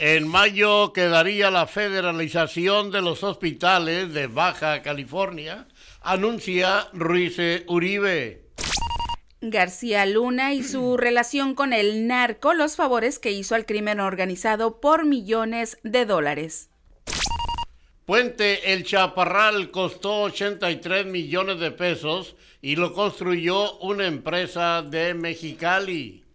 En mayo quedaría la federalización de los hospitales de Baja California, anuncia Ruiz Uribe. García Luna y su relación con el narco, los favores que hizo al crimen organizado por millones de dólares. Puente El Chaparral costó 83 millones de pesos y lo construyó una empresa de Mexicali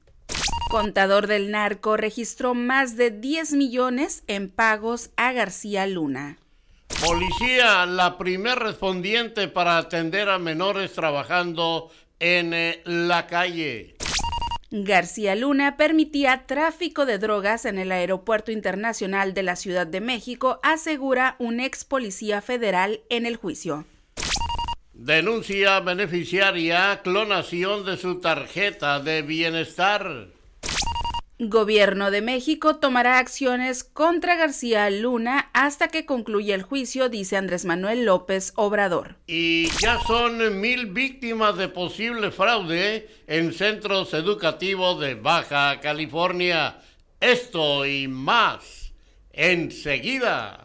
contador del narco registró más de 10 millones en pagos a García Luna. Policía, la primer respondiente para atender a menores trabajando en eh, la calle. García Luna permitía tráfico de drogas en el Aeropuerto Internacional de la Ciudad de México, asegura un ex policía federal en el juicio. Denuncia beneficiaria clonación de su tarjeta de bienestar. Gobierno de México tomará acciones contra García Luna hasta que concluya el juicio, dice Andrés Manuel López Obrador. Y ya son mil víctimas de posible fraude en centros educativos de Baja California. Esto y más enseguida.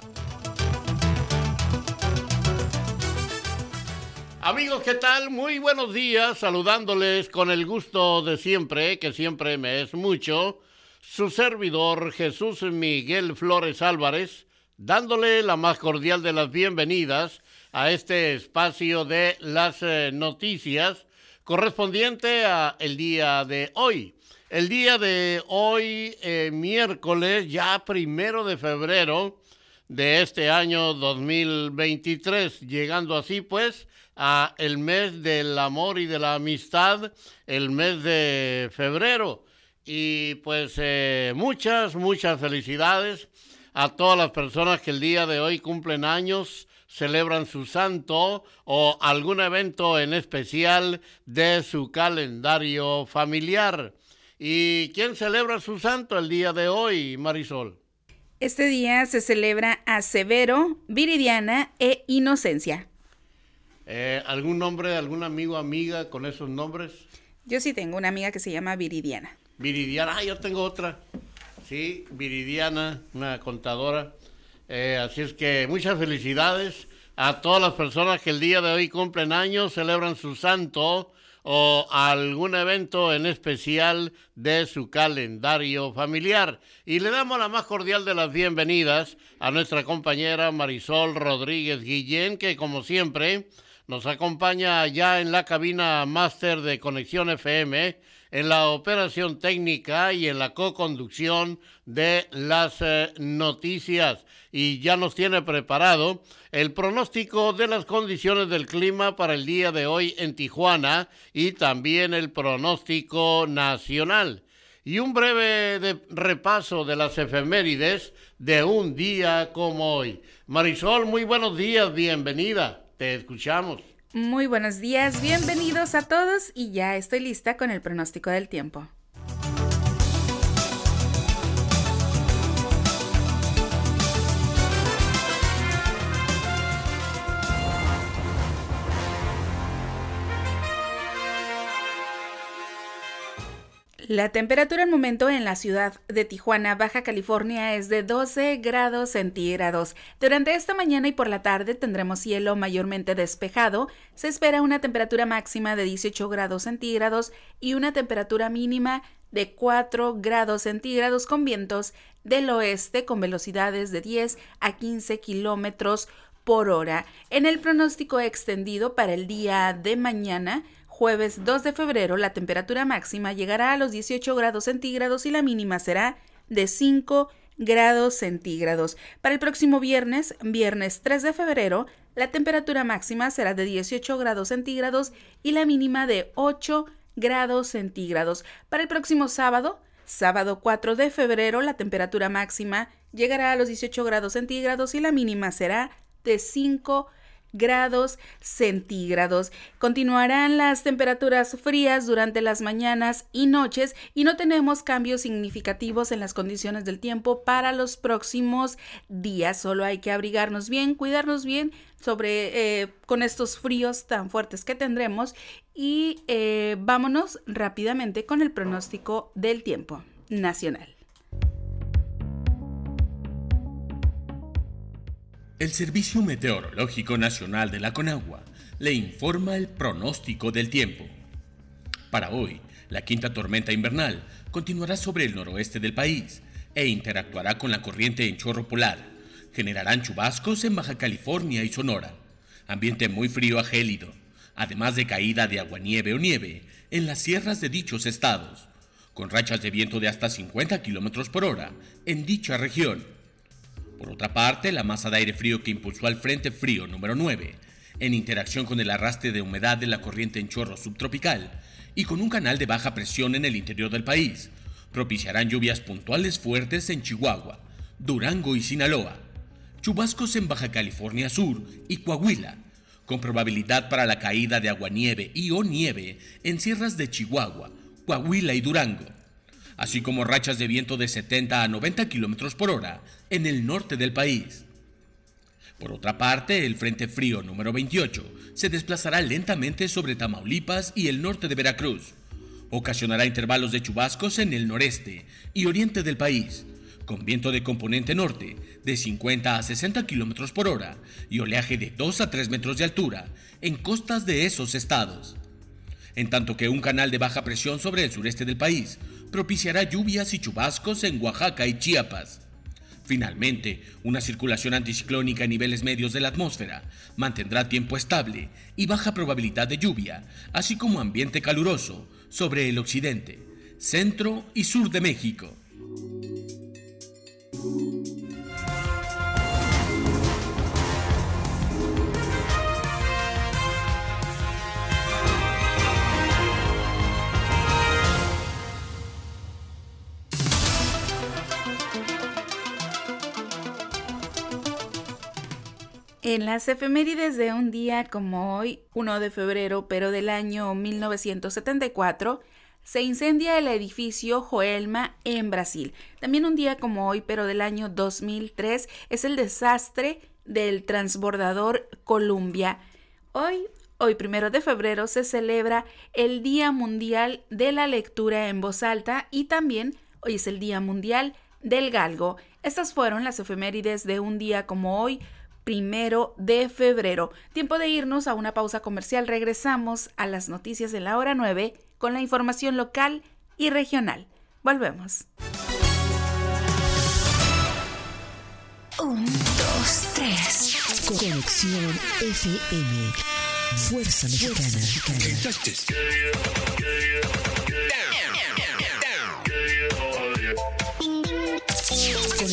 Amigos, ¿qué tal? Muy buenos días, saludándoles con el gusto de siempre, que siempre me es mucho su servidor Jesús Miguel Flores Álvarez, dándole la más cordial de las bienvenidas a este espacio de las eh, noticias correspondiente a el día de hoy. El día de hoy, eh, miércoles, ya primero de febrero de este año 2023, llegando así pues a el mes del amor y de la amistad, el mes de febrero. Y pues eh, muchas, muchas felicidades a todas las personas que el día de hoy cumplen años, celebran su santo o algún evento en especial de su calendario familiar. ¿Y quién celebra su santo el día de hoy, Marisol? Este día se celebra a Severo, Viridiana e Inocencia. Eh, ¿Algún nombre, algún amigo, amiga con esos nombres? Yo sí tengo una amiga que se llama Viridiana. Viridiana, ah, yo tengo otra. Sí, Viridiana, una contadora. Eh, así es que muchas felicidades a todas las personas que el día de hoy cumplen años, celebran su santo o algún evento en especial de su calendario familiar. Y le damos la más cordial de las bienvenidas a nuestra compañera Marisol Rodríguez Guillén, que como siempre nos acompaña ya en la cabina máster de Conexión FM en la operación técnica y en la co-conducción de las eh, noticias. Y ya nos tiene preparado el pronóstico de las condiciones del clima para el día de hoy en Tijuana y también el pronóstico nacional. Y un breve repaso de las efemérides de un día como hoy. Marisol, muy buenos días, bienvenida. Te escuchamos. Muy buenos días, bienvenidos a todos y ya estoy lista con el pronóstico del tiempo. La temperatura al momento en la ciudad de Tijuana, Baja California, es de 12 grados centígrados. Durante esta mañana y por la tarde tendremos cielo mayormente despejado. Se espera una temperatura máxima de 18 grados centígrados y una temperatura mínima de 4 grados centígrados con vientos del oeste con velocidades de 10 a 15 kilómetros por hora. En el pronóstico extendido para el día de mañana, Jueves 2 de febrero la temperatura máxima llegará a los 18 grados centígrados y la mínima será de 5 grados centígrados. Para el próximo viernes, viernes 3 de febrero, la temperatura máxima será de 18 grados centígrados y la mínima de 8 grados centígrados. Para el próximo sábado, sábado 4 de febrero, la temperatura máxima llegará a los 18 grados centígrados y la mínima será de 5 grados grados centígrados. Continuarán las temperaturas frías durante las mañanas y noches y no tenemos cambios significativos en las condiciones del tiempo para los próximos días. Solo hay que abrigarnos bien, cuidarnos bien sobre eh, con estos fríos tan fuertes que tendremos y eh, vámonos rápidamente con el pronóstico del tiempo nacional. El Servicio Meteorológico Nacional de la Conagua le informa el pronóstico del tiempo. Para hoy, la quinta tormenta invernal continuará sobre el noroeste del país e interactuará con la corriente en chorro polar. Generarán chubascos en Baja California y Sonora. Ambiente muy frío a gélido, además de caída de aguanieve o nieve en las sierras de dichos estados, con rachas de viento de hasta 50 km por hora en dicha región por otra parte, la masa de aire frío que impulsó al Frente Frío número 9, en interacción con el arrastre de humedad de la corriente en chorro subtropical y con un canal de baja presión en el interior del país, propiciarán lluvias puntuales fuertes en Chihuahua, Durango y Sinaloa, chubascos en Baja California Sur y Coahuila, con probabilidad para la caída de aguanieve y o nieve en sierras de Chihuahua, Coahuila y Durango así como rachas de viento de 70 a 90 km por hora en el norte del país. Por otra parte, el Frente Frío número 28 se desplazará lentamente sobre Tamaulipas y el norte de Veracruz. Ocasionará intervalos de chubascos en el noreste y oriente del país, con viento de componente norte de 50 a 60 km por hora y oleaje de 2 a 3 metros de altura en costas de esos estados. En tanto que un canal de baja presión sobre el sureste del país propiciará lluvias y chubascos en Oaxaca y Chiapas. Finalmente, una circulación anticiclónica a niveles medios de la atmósfera mantendrá tiempo estable y baja probabilidad de lluvia, así como ambiente caluroso sobre el occidente, centro y sur de México. En las efemérides de un día como hoy, 1 de febrero, pero del año 1974, se incendia el edificio Joelma en Brasil. También un día como hoy, pero del año 2003, es el desastre del transbordador Columbia. Hoy, hoy primero de febrero, se celebra el Día Mundial de la Lectura en Voz Alta y también hoy es el Día Mundial del Galgo. Estas fueron las efemérides de un día como hoy, primero de febrero. Tiempo de irnos a una pausa comercial. Regresamos a las noticias de la hora 9 con la información local y regional. Volvemos. Un, dos, tres. Conexión FM. Fuerza Mexicana.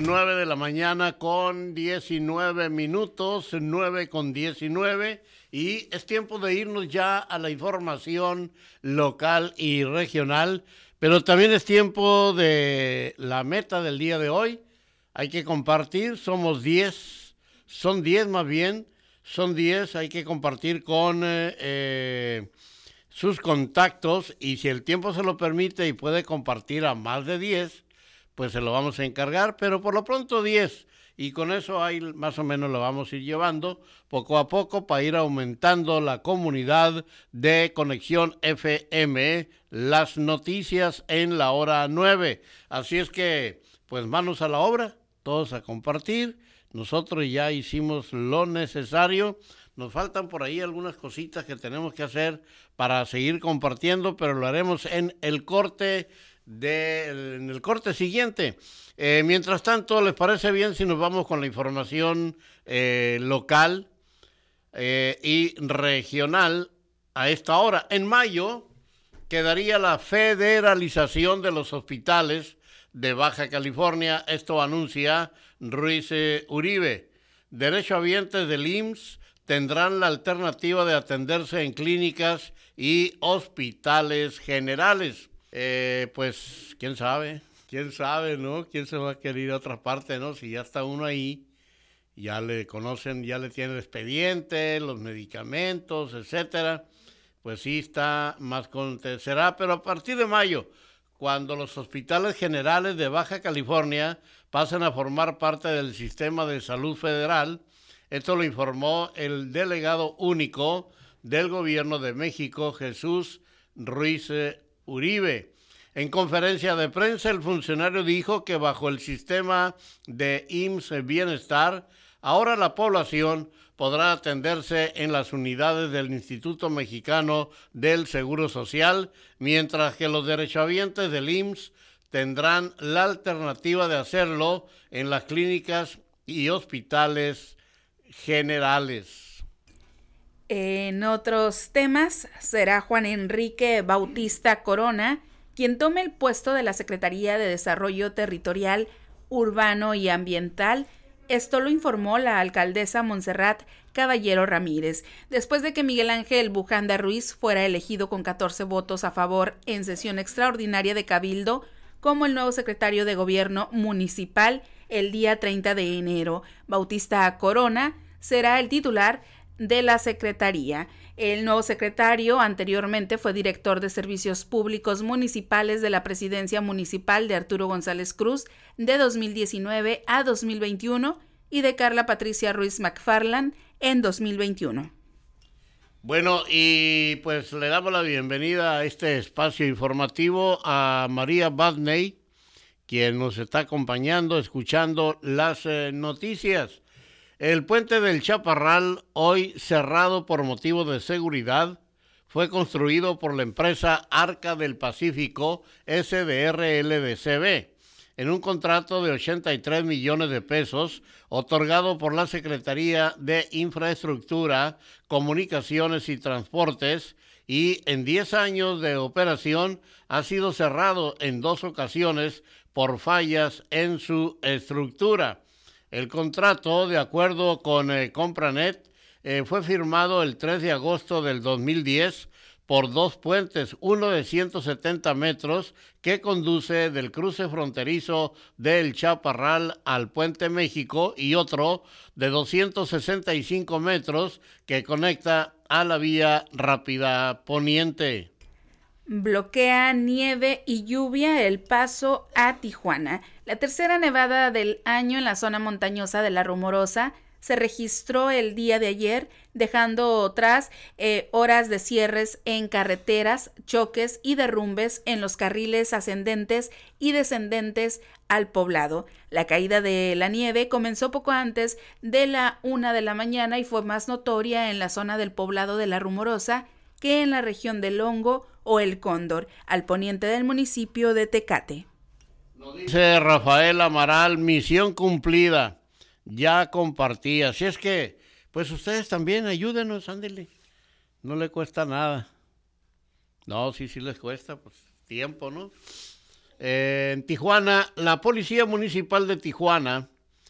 9 de la mañana con 19 minutos, 9 con 19 Y es tiempo de irnos ya a la información local y regional, pero también es tiempo de la meta del día de hoy. Hay que compartir, somos 10, son 10 más bien, son 10, hay que compartir con eh, eh, sus contactos y si el tiempo se lo permite y puede compartir a más de 10, pues se lo vamos a encargar, pero por lo pronto 10 y con eso ahí más o menos lo vamos a ir llevando poco a poco para ir aumentando la comunidad de Conexión FM, las noticias en la hora 9. Así es que, pues manos a la obra, todos a compartir. Nosotros ya hicimos lo necesario. Nos faltan por ahí algunas cositas que tenemos que hacer para seguir compartiendo, pero lo haremos en el corte de, en el corte siguiente. Eh, mientras tanto, ¿les parece bien si nos vamos con la información eh, local eh, y regional a esta hora? En mayo quedaría la federalización de los hospitales de Baja California. Esto anuncia Ruiz Uribe. Derechohabientes del IMSS tendrán la alternativa de atenderse en clínicas y hospitales generales. Pues, quién sabe quién sabe, ¿no? ¿Quién se va a querer ir a otra parte, ¿no? Si ya está uno ahí, ya le conocen, ya le tienen el expediente, los medicamentos, etcétera, pues sí está más será, pero a partir de mayo, cuando los hospitales generales de Baja California pasen a formar parte del sistema de salud federal, esto lo informó el delegado único del gobierno de México, Jesús Ruiz Uribe. En conferencia de prensa, el funcionario dijo que bajo el sistema de IMSS Bienestar, ahora la población podrá atenderse en las unidades del Instituto Mexicano del Seguro Social, mientras que los derechohabientes del IMSS tendrán la alternativa de hacerlo en las clínicas y hospitales generales. En otros temas, será Juan Enrique Bautista Corona quien tome el puesto de la Secretaría de Desarrollo Territorial, Urbano y Ambiental. Esto lo informó la alcaldesa Montserrat Caballero Ramírez, después de que Miguel Ángel Bujanda Ruiz fuera elegido con 14 votos a favor en sesión extraordinaria de Cabildo como el nuevo secretario de Gobierno Municipal el día 30 de enero. Bautista Corona será el titular de la Secretaría. El nuevo secretario anteriormente fue director de Servicios Públicos Municipales de la Presidencia Municipal de Arturo González Cruz de 2019 a 2021 y de Carla Patricia Ruiz McFarland en 2021. Bueno, y pues le damos la bienvenida a este espacio informativo a María Badney, quien nos está acompañando, escuchando las eh, noticias. El puente del Chaparral, hoy cerrado por motivo de seguridad, fue construido por la empresa Arca del Pacífico SDRLDCB en un contrato de 83 millones de pesos otorgado por la Secretaría de Infraestructura, Comunicaciones y Transportes y en 10 años de operación ha sido cerrado en dos ocasiones por fallas en su estructura. El contrato, de acuerdo con eh, Compranet, eh, fue firmado el 3 de agosto del 2010 por dos puentes, uno de 170 metros que conduce del cruce fronterizo del Chaparral al Puente México y otro de 265 metros que conecta a la vía rápida poniente. Bloquea nieve y lluvia el paso a Tijuana. La tercera nevada del año en la zona montañosa de la Rumorosa se registró el día de ayer, dejando atrás eh, horas de cierres en carreteras, choques y derrumbes en los carriles ascendentes y descendentes al poblado. La caída de la nieve comenzó poco antes de la una de la mañana y fue más notoria en la zona del poblado de la Rumorosa que en la región del Hongo o el Cóndor, al poniente del municipio de Tecate. dice Rafael Amaral, misión cumplida, ya compartí. Así es que, pues ustedes también ayúdenos, ándele. No le cuesta nada. No, sí, sí les cuesta, pues tiempo, ¿no? Eh, en Tijuana, la Policía Municipal de Tijuana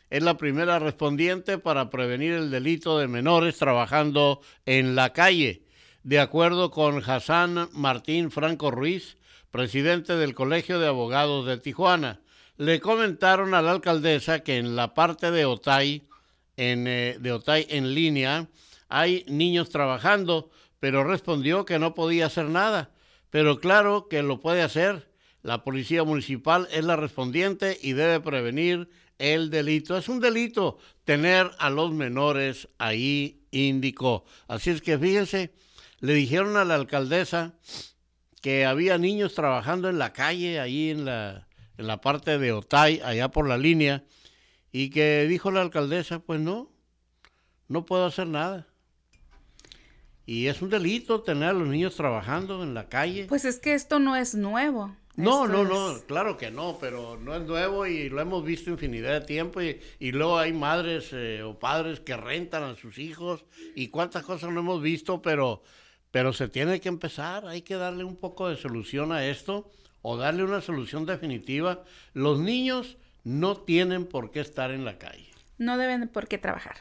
es la primera respondiente para prevenir el delito de menores trabajando en la calle. De acuerdo con Hassan Martín Franco Ruiz, presidente del Colegio de Abogados de Tijuana, le comentaron a la alcaldesa que en la parte de Otay, en, eh, de Otay en línea, hay niños trabajando, pero respondió que no podía hacer nada. Pero claro que lo puede hacer. La policía municipal es la respondiente y debe prevenir el delito. Es un delito tener a los menores ahí, indicó. Así es que fíjense, le dijeron a la alcaldesa que había niños trabajando en la calle, ahí en la, en la parte de Otay, allá por la línea, y que dijo la alcaldesa, pues no, no puedo hacer nada. Y es un delito tener a los niños trabajando en la calle. Pues es que esto no es nuevo. No, no, no, claro que no, pero no es nuevo y lo hemos visto infinidad de tiempo y, y luego hay madres eh, o padres que rentan a sus hijos y cuántas cosas no hemos visto, pero, pero se tiene que empezar, hay que darle un poco de solución a esto o darle una solución definitiva. Los niños no tienen por qué estar en la calle. No deben por qué trabajar.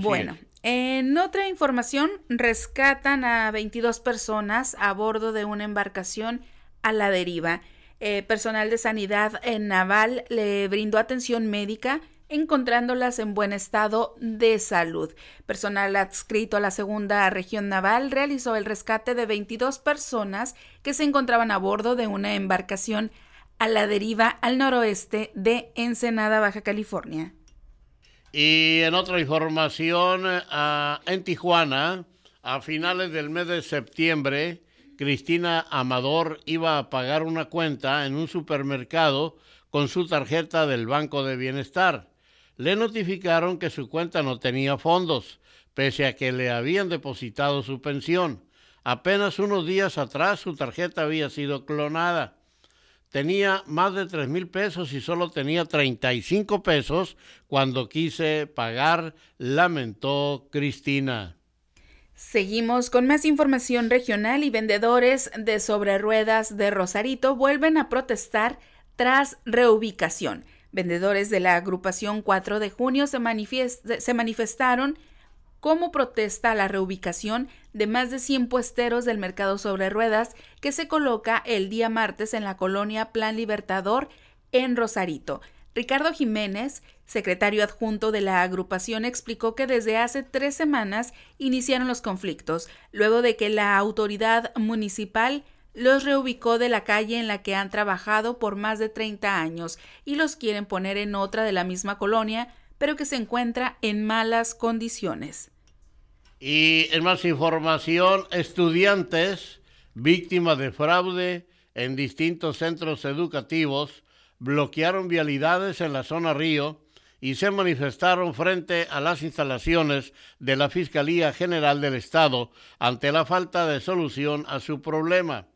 bueno, en otra información, rescatan a 22 personas a bordo de una embarcación a la deriva. Eh, personal de sanidad en naval le brindó atención médica encontrándolas en buen estado de salud. Personal adscrito a la segunda región naval realizó el rescate de 22 personas que se encontraban a bordo de una embarcación a la deriva al noroeste de Ensenada, Baja California. Y en otra información, ah, en Tijuana, a finales del mes de septiembre, Cristina Amador iba a pagar una cuenta en un supermercado con su tarjeta del Banco de Bienestar. Le notificaron que su cuenta no tenía fondos, pese a que le habían depositado su pensión. Apenas unos días atrás su tarjeta había sido clonada. Tenía más de tres mil pesos y solo tenía 35 pesos cuando quise pagar, lamentó Cristina. Seguimos con más información regional y vendedores de sobre ruedas de Rosarito vuelven a protestar tras reubicación. Vendedores de la agrupación 4 de junio se, manifestaron como protesta a la reubicación de más de 100 puesteros del mercado sobre ruedas que se coloca el día martes en la colonia Plan Libertador en Rosarito. Ricardo Jiménez, secretario adjunto de la agrupación, explicó que desde hace tres semanas iniciaron los conflictos, luego de que la autoridad municipal los reubicó de la calle en la que han trabajado por más de 30 años y los quieren poner en otra de la misma colonia, pero que se encuentra en malas condiciones. Y en más información, estudiantes víctimas de fraude en distintos centros educativos bloquearon vialidades en la zona Río y se manifestaron frente a las instalaciones de la Fiscalía General del Estado ante la falta de solución a su problema.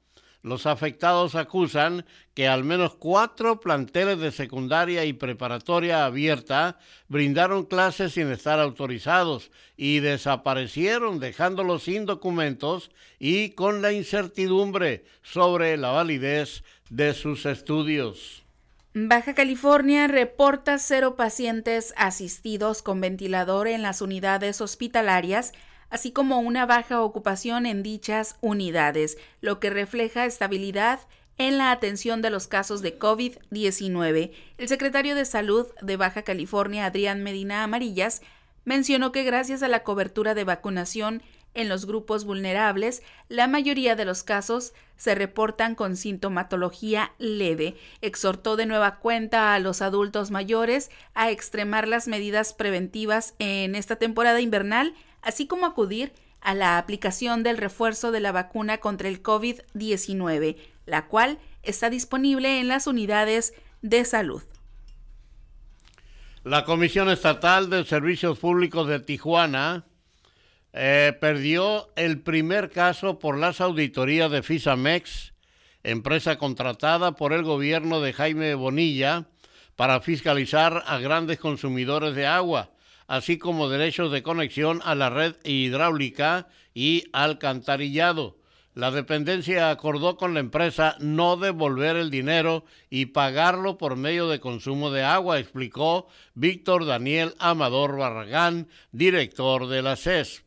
Los afectados acusan que al menos cuatro planteles de secundaria y preparatoria abierta brindaron clases sin estar autorizados y desaparecieron dejándolos sin documentos y con la incertidumbre sobre la validez de sus estudios. Baja California reporta cero pacientes asistidos con ventilador en las unidades hospitalarias, así como una baja ocupación en dichas unidades, lo que refleja estabilidad en la atención de los casos de COVID-19. El secretario de Salud de Baja California, Adrián Medina Amarillas, mencionó que gracias a la cobertura de vacunación en los grupos vulnerables, la mayoría de los casos se reportan con sintomatología leve. Exhortó de nueva cuenta a los adultos mayores a extremar las medidas preventivas en esta temporada invernal, así como acudir a la aplicación del refuerzo de la vacuna contra el COVID-19, la cual está disponible en las unidades de salud. La Comisión Estatal de Servicios Públicos de Tijuana eh, perdió el primer caso por las auditorías de Fisamex, empresa contratada por el gobierno de Jaime Bonilla para fiscalizar a grandes consumidores de agua, así como derechos de conexión a la red hidráulica y alcantarillado. La dependencia acordó con la empresa no devolver el dinero y pagarlo por medio de consumo de agua, explicó Víctor Daniel Amador Barragán, director de la CES.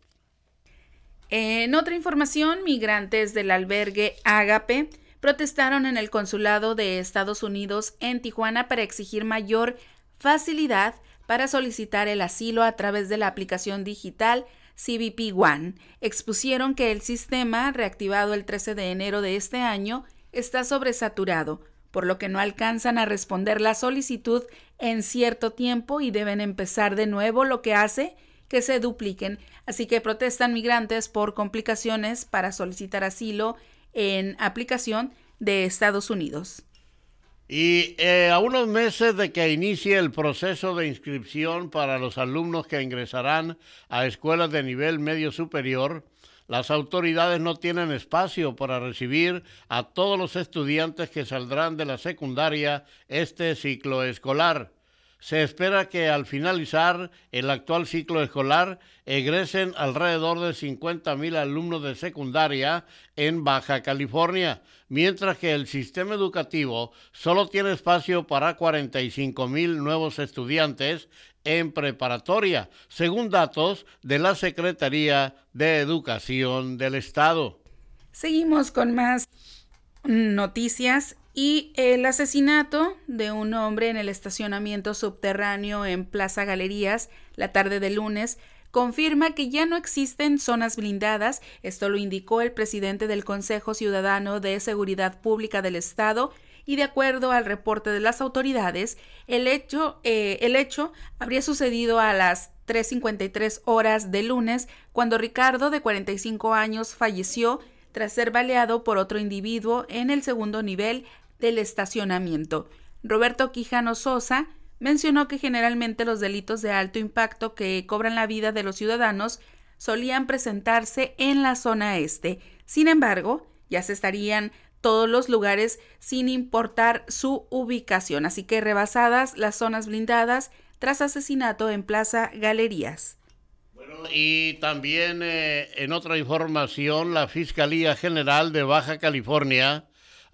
En otra información, migrantes del albergue Ágape protestaron en el consulado de Estados Unidos en Tijuana para exigir mayor facilidad para solicitar el asilo a través de la aplicación digital CBP One. Expusieron que el sistema, reactivado el 13 de enero de este año, está sobresaturado, por lo que no alcanzan a responder la solicitud en cierto tiempo y deben empezar de nuevo, lo que hace que se dupliquen. Así que protestan migrantes por complicaciones para solicitar asilo en aplicación de Estados Unidos. Y eh, a unos meses de que inicie el proceso de inscripción para los alumnos que ingresarán a escuelas de nivel medio superior, las autoridades no tienen espacio para recibir a todos los estudiantes que saldrán de la secundaria este ciclo escolar. Se espera que al finalizar el actual ciclo escolar egresen alrededor de 50.000 alumnos de secundaria en Baja California, mientras que el sistema educativo solo tiene espacio para 45.000 nuevos estudiantes en preparatoria, según datos de la Secretaría de Educación del Estado. Seguimos con más noticias y el asesinato de un hombre en el estacionamiento subterráneo en Plaza Galerías la tarde de lunes confirma que ya no existen zonas blindadas. Esto lo indicó el presidente del Consejo Ciudadano de Seguridad Pública del Estado y de acuerdo al reporte de las autoridades, el hecho, eh, el hecho habría sucedido a las 3.53 horas de lunes cuando Ricardo, de 45 años, falleció tras ser baleado por otro individuo en el segundo nivel del estacionamiento. Roberto Quijano Sosa mencionó que generalmente los delitos de alto impacto que cobran la vida de los ciudadanos solían presentarse en la zona este. Sin embargo, ya se estarían todos los lugares sin importar su ubicación, así que rebasadas las zonas blindadas tras asesinato en Plaza Galerías. Bueno, y también eh, en otra información, la Fiscalía General de Baja California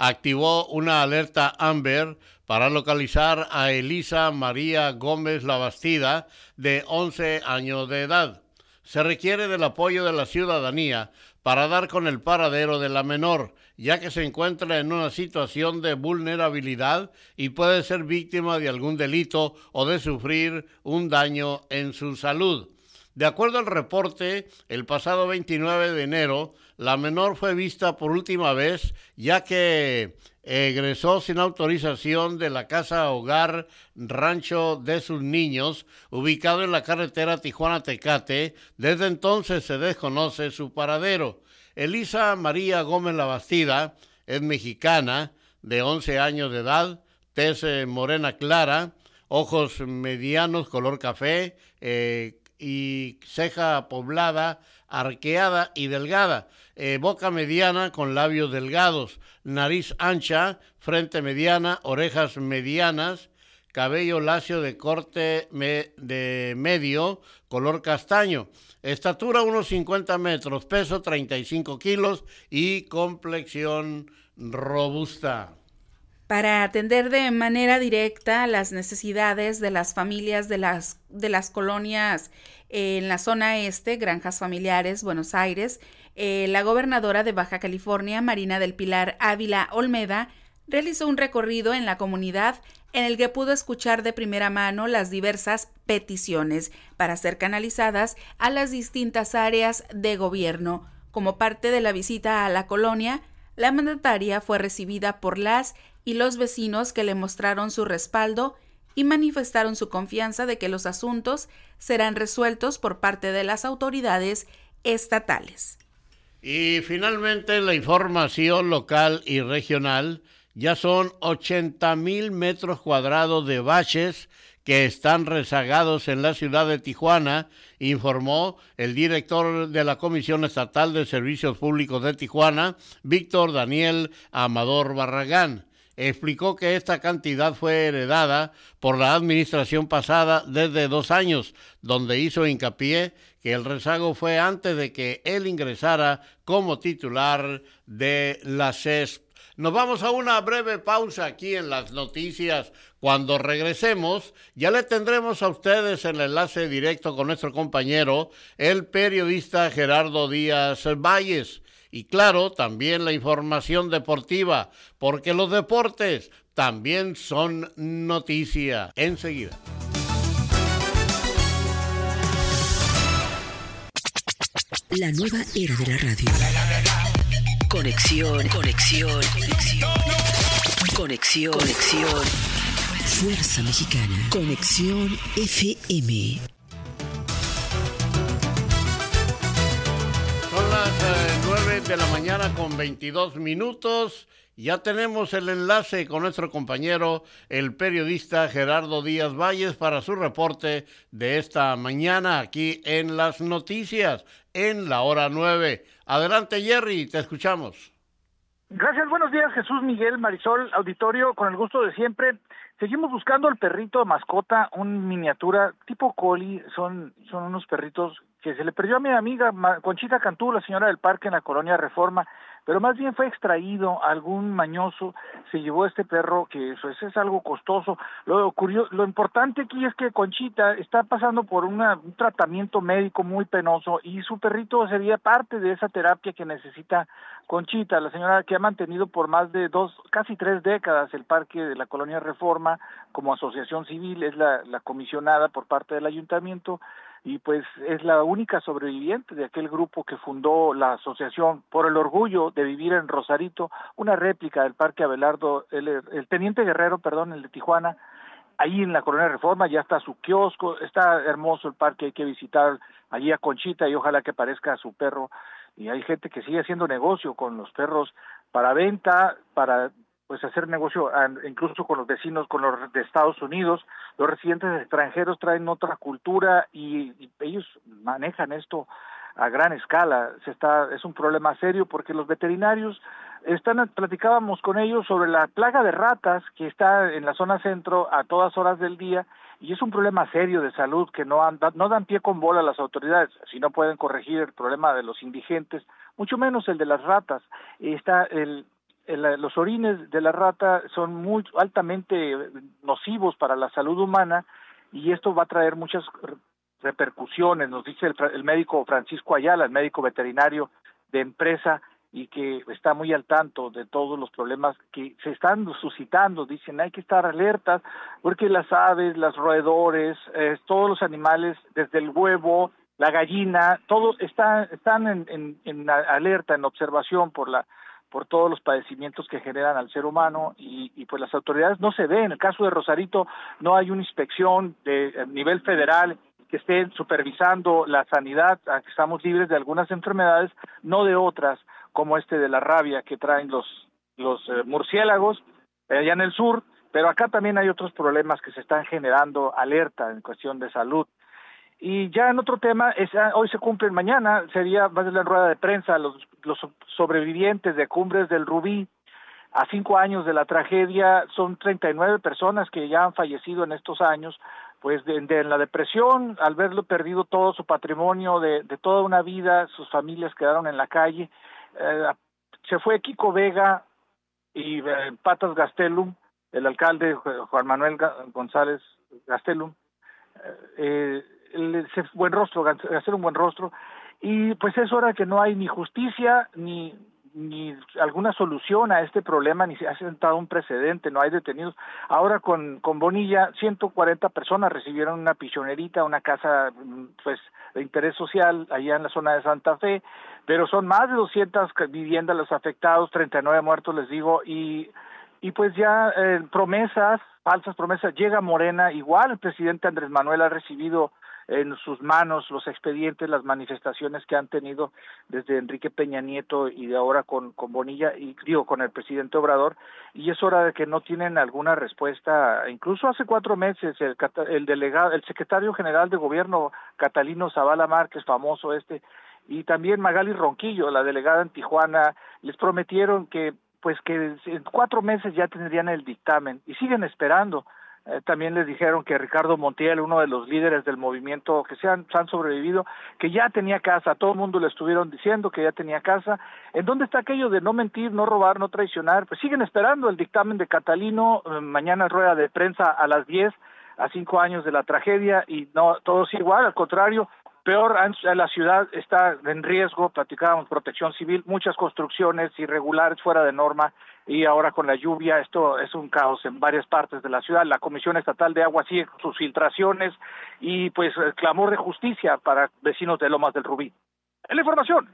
activó una alerta Amber para localizar a Elisa María Gómez Labastida, de 11 años de edad. Se requiere del apoyo de la ciudadanía para dar con el paradero de la menor, ya que se encuentra en una situación de vulnerabilidad y puede ser víctima de algún delito o de sufrir un daño en su salud. De acuerdo al reporte, el pasado 29 de enero, la menor fue vista por última vez ya que egresó sin autorización de la casa hogar Rancho de sus niños, ubicado en la carretera Tijuana-Tecate. Desde entonces se desconoce su paradero. Elisa María Gómez Labastida es mexicana, de 11 años de edad, tez eh, morena clara, ojos medianos color café eh, y ceja poblada, arqueada y delgada. Eh, boca mediana con labios delgados, nariz ancha, frente mediana, orejas medianas, cabello lacio de corte de medio, color castaño, estatura unos 50 metros, peso 35 kilos y complexión robusta. Para atender de manera directa las necesidades de las familias de las, de las colonias en la zona este, Granjas Familiares, Buenos Aires, eh, la gobernadora de Baja California, Marina del Pilar Ávila Olmeda, realizó un recorrido en la comunidad en el que pudo escuchar de primera mano las diversas peticiones para ser canalizadas a las distintas áreas de gobierno. Como parte de la visita a la colonia, la mandataria fue recibida por las y los vecinos que le mostraron su respaldo y manifestaron su confianza de que los asuntos serán resueltos por parte de las autoridades estatales. Y finalmente la información local y regional. Ya son 80 mil metros cuadrados de baches que están rezagados en la ciudad de Tijuana, informó el director de la Comisión Estatal de Servicios Públicos de Tijuana, Víctor Daniel Amador Barragán. Explicó que esta cantidad fue heredada por la administración pasada desde dos años, donde hizo hincapié que el rezago fue antes de que él ingresara como titular de la CESP. Nos vamos a una breve pausa aquí en las noticias. Cuando regresemos, ya le tendremos a ustedes el enlace directo con nuestro compañero, el periodista Gerardo Díaz Valles. Y claro, también la información deportiva, porque los deportes también son noticia. Enseguida. La nueva era de la radio. Conexión, conexión, conexión. Conexión, conexión. Fuerza Mexicana. Conexión FM. De la mañana con 22 minutos. Ya tenemos el enlace con nuestro compañero, el periodista Gerardo Díaz Valles, para su reporte de esta mañana aquí en las noticias, en la hora 9. Adelante, Jerry, te escuchamos. Gracias, buenos días, Jesús Miguel Marisol, auditorio, con el gusto de siempre. Seguimos buscando el perrito mascota, un miniatura tipo collie, son, son unos perritos que se le perdió a mi amiga Conchita Cantú, la señora del parque en la colonia Reforma pero más bien fue extraído algún mañoso se llevó este perro que eso es, algo costoso. Lo curioso, lo importante aquí es que Conchita está pasando por una, un tratamiento médico muy penoso y su perrito sería parte de esa terapia que necesita Conchita. La señora que ha mantenido por más de dos casi tres décadas el parque de la colonia Reforma como asociación civil es la, la comisionada por parte del ayuntamiento y pues es la única sobreviviente de aquel grupo que fundó la asociación por el orgullo de vivir en Rosarito, una réplica del Parque Abelardo, el, el Teniente Guerrero, perdón, el de Tijuana, ahí en la Colonia Reforma ya está su kiosco, está hermoso el parque, hay que visitar allí a Conchita y ojalá que aparezca su perro y hay gente que sigue haciendo negocio con los perros para venta, para pues hacer negocio incluso con los vecinos, con los de Estados Unidos, los residentes extranjeros traen otra cultura y, ellos manejan esto a gran escala. Se está es un problema serio porque los veterinarios están platicábamos con ellos sobre la plaga de ratas que está en la zona centro a todas horas del día y es un problema serio de salud que no no dan pie con bola a las autoridades, si no pueden corregir el problema de los indigentes, mucho menos el de las ratas. Está el los orines de la rata son muy altamente nocivos para la salud humana y esto va a traer muchas repercusiones, nos dice el, médico Francisco Ayala, el médico veterinario de empresa y que está muy al tanto de todos los problemas que se están suscitando. Dicen, hay que estar alertas porque las aves, los roedores, eh, todos los animales, desde el huevo, la gallina, todos están, están en, en alerta, en observación por la por todos los padecimientos que generan al ser humano y, y, pues las autoridades no se ven. En el caso de Rosarito no hay una inspección de eh, nivel federal que esté supervisando la sanidad, que estamos libres de algunas enfermedades, no de otras, como este de la rabia que traen los, los eh, murciélagos eh, allá en el sur, pero acá también hay otros problemas que se están generando alerta en cuestión de salud. Y ya en otro tema, es, ah, hoy se cumple mañana, sería, va a ser la rueda de prensa, los, los sobrevivientes de Cumbres del Rubí, a cinco años de la tragedia, son 39 personas que ya han fallecido en estos años, pues de, la depresión, al verlo perdido todo su patrimonio de, toda una vida, sus familias quedaron en la calle. Eh, se fue Kiko Vega y eh, Patas Gastelum, el alcalde Juan Manuel González Gastelum, eh, ese buen rostro, hacer un buen rostro, y pues es hora que no hay ni justicia ni ni alguna solución a este problema, ni se ha sentado un precedente, no hay detenidos. Ahora con, con Bonilla, 140 personas recibieron una pichonerita, una casa pues de interés social allá en la zona de Santa Fe, pero son más de 200 viviendas los afectados, 39 muertos les digo, y, y pues ya eh, promesas, falsas promesas, llega Morena, igual el presidente Andrés Manuel ha recibido en sus manos los expedientes, las manifestaciones que han tenido desde Enrique Peña Nieto y de ahora con, con Bonilla y digo con el presidente Obrador y es hora de que no tienen alguna respuesta. Incluso hace cuatro meses el, el delegado, el secretario general de gobierno Catalino Zavala Márquez, famoso este, y también Magali Ronquillo, la delegada en Tijuana, les prometieron que pues que en cuatro meses ya tendrían el dictamen y siguen esperando. Eh, también les dijeron que Ricardo Montiel, uno de los líderes del movimiento que se han, sobrevivido, que ya tenía casa, todo el mundo le estuvieron diciendo que ya tenía casa. ¿En dónde está aquello de no mentir, no robar, no traicionar? Pues siguen esperando el dictamen de Catalino, eh, mañana rueda de prensa a las 10, a cinco años de la tragedia, y no, todo es igual, al contrario, peor, la ciudad está en riesgo, platicábamos protección civil, muchas construcciones irregulares fuera de norma, y ahora con la lluvia esto es un caos en varias partes de la ciudad. La Comisión Estatal de Agua sigue sus filtraciones y pues el clamor de justicia para vecinos de Lomas del Rubí. En la información,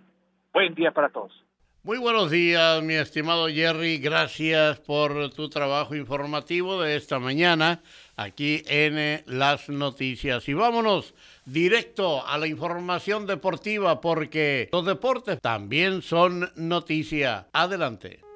buen día para todos. Muy buenos días, mi estimado Jerry. Gracias por tu trabajo informativo de esta mañana aquí en Las Noticias. Y vámonos directo a la información deportiva porque los deportes también son noticia. Adelante.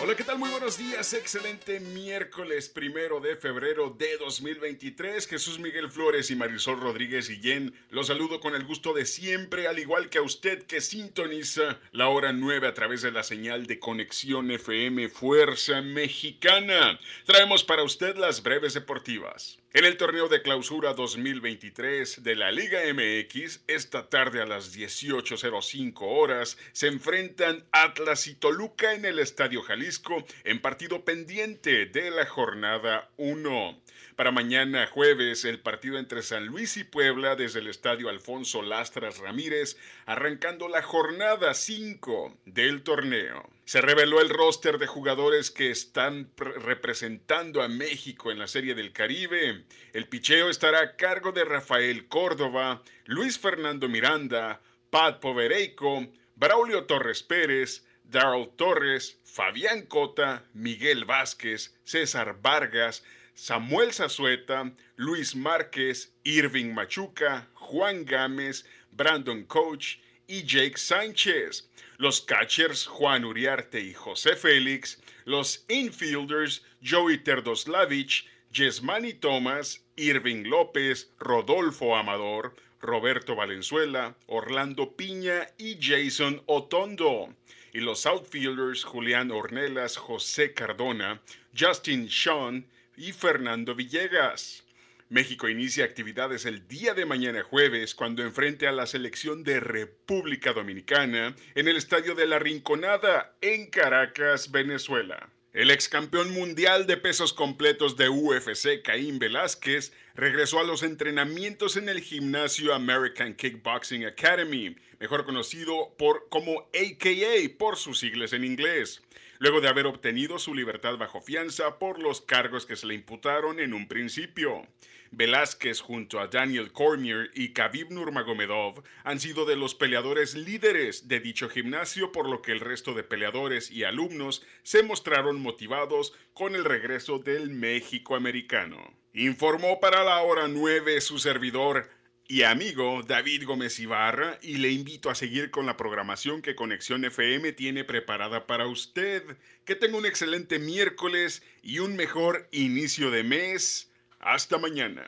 Hola, ¿qué tal? Muy buenos días. Excelente miércoles primero de febrero de 2023. Jesús Miguel Flores y Marisol Rodríguez Guillén los saludo con el gusto de siempre, al igual que a usted que sintoniza la hora 9 a través de la señal de conexión FM Fuerza Mexicana. Traemos para usted las breves deportivas. En el torneo de clausura 2023 de la Liga MX, esta tarde a las 18.05 horas, se enfrentan Atlas y Toluca en el Estadio Jalisco en partido pendiente de la jornada 1. Para mañana jueves, el partido entre San Luis y Puebla desde el Estadio Alfonso Lastras Ramírez, arrancando la jornada 5 del torneo. Se reveló el roster de jugadores que están representando a México en la Serie del Caribe. El picheo estará a cargo de Rafael Córdoba, Luis Fernando Miranda, Pat Povereico, Braulio Torres Pérez, Darrell Torres, Fabián Cota, Miguel Vázquez, César Vargas, Samuel Zazueta, Luis Márquez, Irving Machuca, Juan Gámez, Brandon Coach y Jake Sánchez los catchers Juan Uriarte y José Félix, los infielders Joey Terdoslavich, Yesmani Thomas, Irving López, Rodolfo Amador, Roberto Valenzuela, Orlando Piña y Jason Otondo. Y los outfielders Julián Ornelas, José Cardona, Justin Sean y Fernando Villegas. México inicia actividades el día de mañana jueves cuando enfrente a la selección de República Dominicana en el Estadio de la Rinconada en Caracas, Venezuela. El ex campeón mundial de pesos completos de UFC, Caín Velázquez, regresó a los entrenamientos en el gimnasio American Kickboxing Academy, mejor conocido por como AKA por sus siglas en inglés luego de haber obtenido su libertad bajo fianza por los cargos que se le imputaron en un principio. Velázquez junto a Daniel Cormier y Khabib Nurmagomedov han sido de los peleadores líderes de dicho gimnasio, por lo que el resto de peleadores y alumnos se mostraron motivados con el regreso del México americano. Informó para la hora 9 su servidor y amigo David Gómez Ibarra y le invito a seguir con la programación que Conexión FM tiene preparada para usted. Que tenga un excelente miércoles y un mejor inicio de mes. Hasta mañana.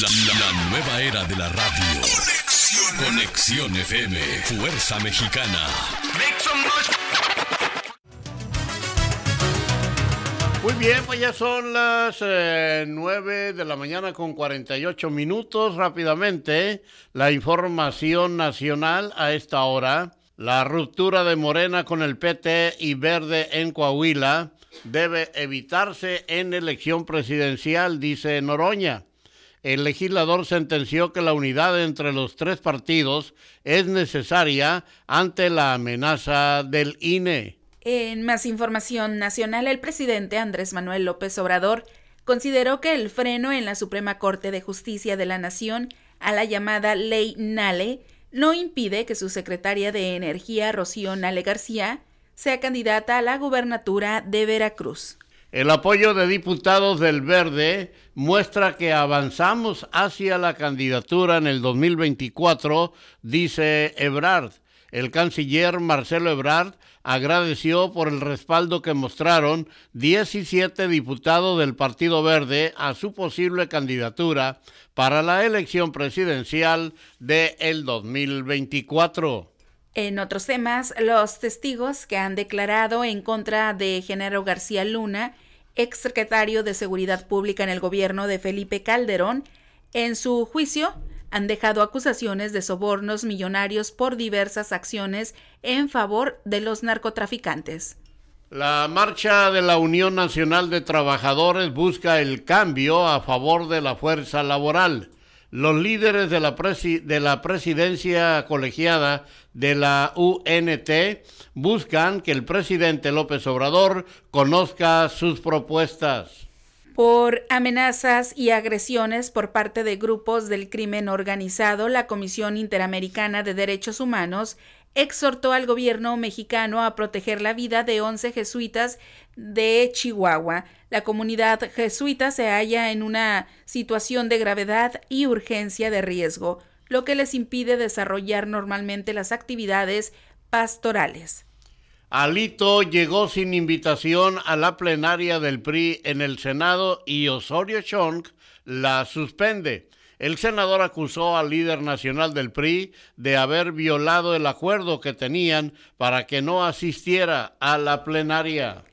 La, nueva era de la radio. Conexión. FM. Fuerza Mexicana. Muy bien, pues ya son las eh, nueve 9 de la mañana con 48 minutos. Rápidamente, la información nacional a esta hora. La ruptura de Morena con el PT y Verde en Coahuila debe evitarse en elección presidencial, dice Noroña. El legislador sentenció que la unidad entre los tres partidos es necesaria ante la amenaza del INE. En más información nacional, el presidente Andrés Manuel López Obrador consideró que el freno en la Suprema Corte de Justicia de la Nación a la llamada Ley Nale no impide que su secretaria de Energía, Rocío Nale García, sea candidata a la gubernatura de Veracruz. El apoyo de diputados del Verde muestra que avanzamos hacia la candidatura en el 2024, dice Ebrard. El canciller Marcelo Ebrard agradeció por el respaldo que mostraron 17 diputados del Partido Verde a su posible candidatura para la elección presidencial de el 2024. En otros temas, los testigos que han declarado en contra de Genaro García Luna, exsecretario de Seguridad Pública en el gobierno de Felipe Calderón, en su juicio han dejado acusaciones de sobornos millonarios por diversas acciones en favor de los narcotraficantes. La marcha de la Unión Nacional de Trabajadores busca el cambio a favor de la fuerza laboral. Los líderes de la, de la presidencia colegiada de la UNT buscan que el presidente López Obrador conozca sus propuestas por amenazas y agresiones por parte de grupos del crimen organizado, la Comisión Interamericana de Derechos Humanos exhortó al gobierno mexicano a proteger la vida de 11 jesuitas de Chihuahua. La comunidad jesuita se halla en una situación de gravedad y urgencia de riesgo, lo que les impide desarrollar normalmente las actividades pastorales. Alito llegó sin invitación a la plenaria del PRI en el Senado y Osorio Chong la suspende. El senador acusó al líder nacional del PRI de haber violado el acuerdo que tenían para que no asistiera a la plenaria.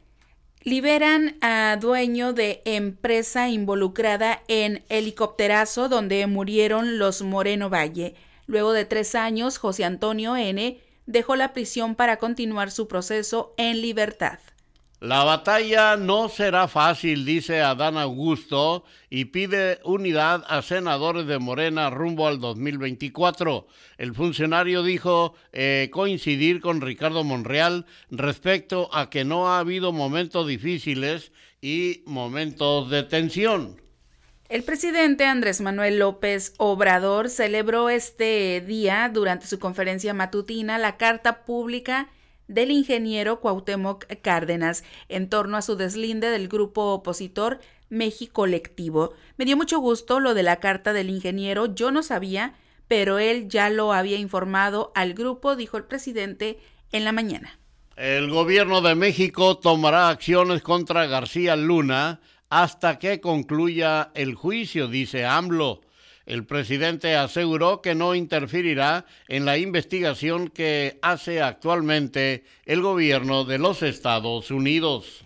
Liberan a dueño de empresa involucrada en helicópterazo donde murieron los Moreno Valle. Luego de tres años, José Antonio N dejó la prisión para continuar su proceso en libertad. La batalla no será fácil, dice Adán Augusto, y pide unidad a senadores de Morena rumbo al 2024. El funcionario dijo eh, coincidir con Ricardo Monreal respecto a que no ha habido momentos difíciles y momentos de tensión. El presidente Andrés Manuel López Obrador celebró este día durante su conferencia matutina la carta pública del ingeniero Cuauhtémoc Cárdenas en torno a su deslinde del grupo opositor México Colectivo. Me dio mucho gusto lo de la carta del ingeniero, yo no sabía, pero él ya lo había informado al grupo, dijo el presidente en la mañana. El gobierno de México tomará acciones contra García Luna hasta que concluya el juicio, dice AMLO. El presidente aseguró que no interferirá en la investigación que hace actualmente el gobierno de los Estados Unidos.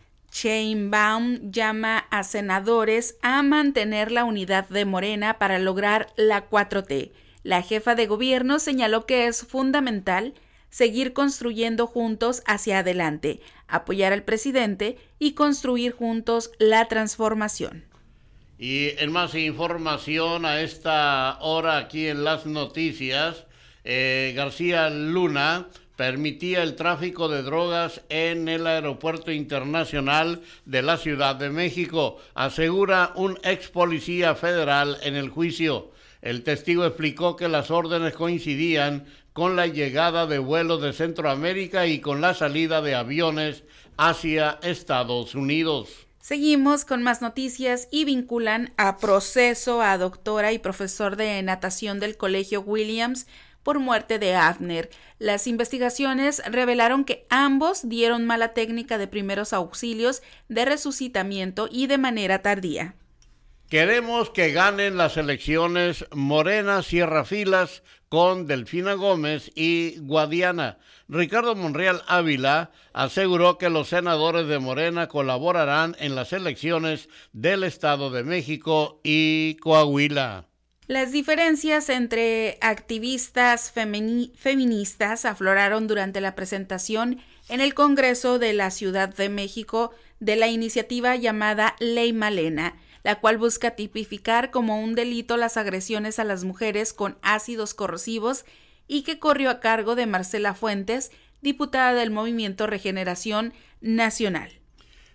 Baum llama a senadores a mantener la unidad de Morena para lograr la 4T. La jefa de gobierno señaló que es fundamental seguir construyendo juntos hacia adelante, apoyar al presidente y construir juntos la transformación. Y en más información a esta hora aquí en las noticias, eh, García Luna permitía el tráfico de drogas en el aeropuerto internacional de la Ciudad de México, asegura un ex policía federal en el juicio. El testigo explicó que las órdenes coincidían con la llegada de vuelos de Centroamérica y con la salida de aviones hacia Estados Unidos. Seguimos con más noticias y vinculan a proceso a doctora y profesor de natación del Colegio Williams por muerte de Abner. Las investigaciones revelaron que ambos dieron mala técnica de primeros auxilios, de resucitamiento y de manera tardía. Queremos que ganen las elecciones Morena Sierra Filas con Delfina Gómez y Guadiana. Ricardo Monreal Ávila aseguró que los senadores de Morena colaborarán en las elecciones del Estado de México y Coahuila. Las diferencias entre activistas feministas afloraron durante la presentación en el Congreso de la Ciudad de México de la iniciativa llamada Ley Malena la cual busca tipificar como un delito las agresiones a las mujeres con ácidos corrosivos y que corrió a cargo de Marcela Fuentes, diputada del Movimiento Regeneración Nacional.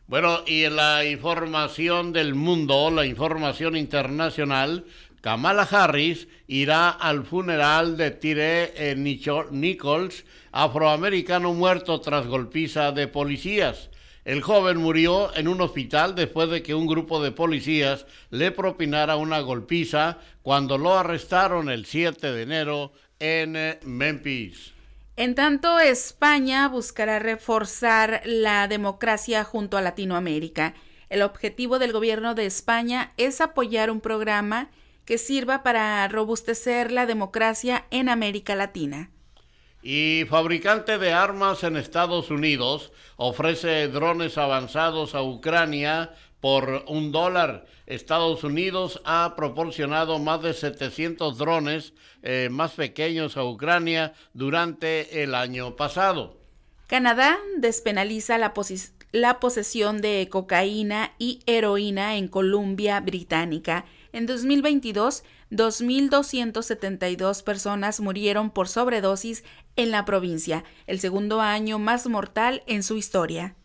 Bueno, y la información del mundo, la información internacional, Kamala Harris irá al funeral de Tire Nichols, afroamericano muerto tras golpiza de policías. El joven murió en un hospital después de que un grupo de policías le propinara una golpiza cuando lo arrestaron el 7 de enero en eh, Memphis. En tanto, España buscará reforzar la democracia junto a Latinoamérica. El objetivo del gobierno de España es apoyar un programa que sirva para robustecer la democracia en América Latina. Y fabricante de armas en Estados Unidos ofrece drones avanzados a Ucrania por un dólar. Estados Unidos ha proporcionado más de 700 drones eh, más pequeños a Ucrania durante el año pasado. Canadá despenaliza la, la posesión de cocaína y heroína en Columbia Británica. En 2022, 2.272 personas murieron por sobredosis en la provincia, el segundo año más mortal en su historia.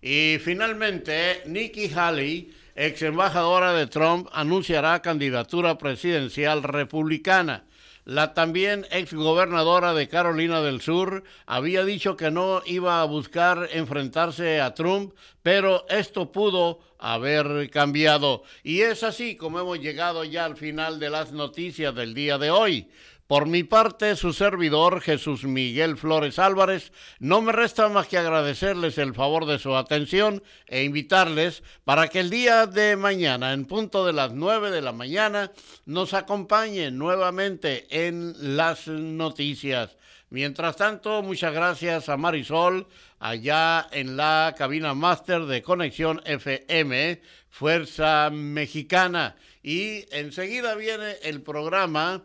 Y finalmente, Nikki Haley, ex embajadora de Trump, anunciará candidatura presidencial republicana. La también ex gobernadora de Carolina del Sur había dicho que no iba a buscar enfrentarse a Trump, pero esto pudo haber cambiado. Y es así como hemos llegado ya al final de las noticias del día de hoy. Por mi parte, su servidor Jesús Miguel Flores Álvarez, no me resta más que agradecerles el favor de su atención e invitarles para que el día de mañana, en punto de las nueve de la mañana, nos acompañen nuevamente en las noticias. Mientras tanto, muchas gracias a Marisol, allá en la cabina máster de Conexión FM, Fuerza Mexicana. Y enseguida viene el programa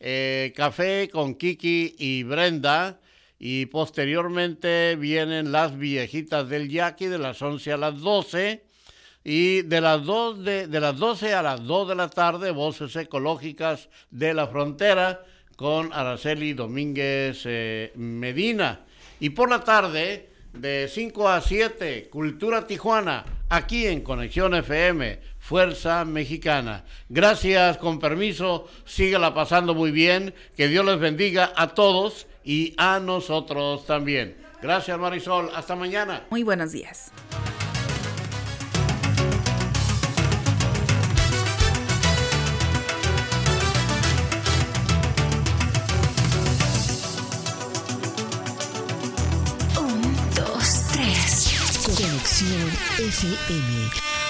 eh, café con Kiki y Brenda. Y posteriormente vienen las viejitas del Yaqui de las 11 a las 12. Y de las, 2 de, las 12 a las 2 de la tarde, Voces Ecológicas de la Frontera con Araceli Domínguez eh, Medina. Y por la tarde, de 5 a 7, Cultura Tijuana, aquí en Conexión FM Fuerza Mexicana. Gracias, con permiso, síguela pasando muy bien, que Dios les bendiga a todos y a nosotros también. Gracias Marisol, hasta mañana. Muy buenos días. Un, dos, tres. Conexión FM.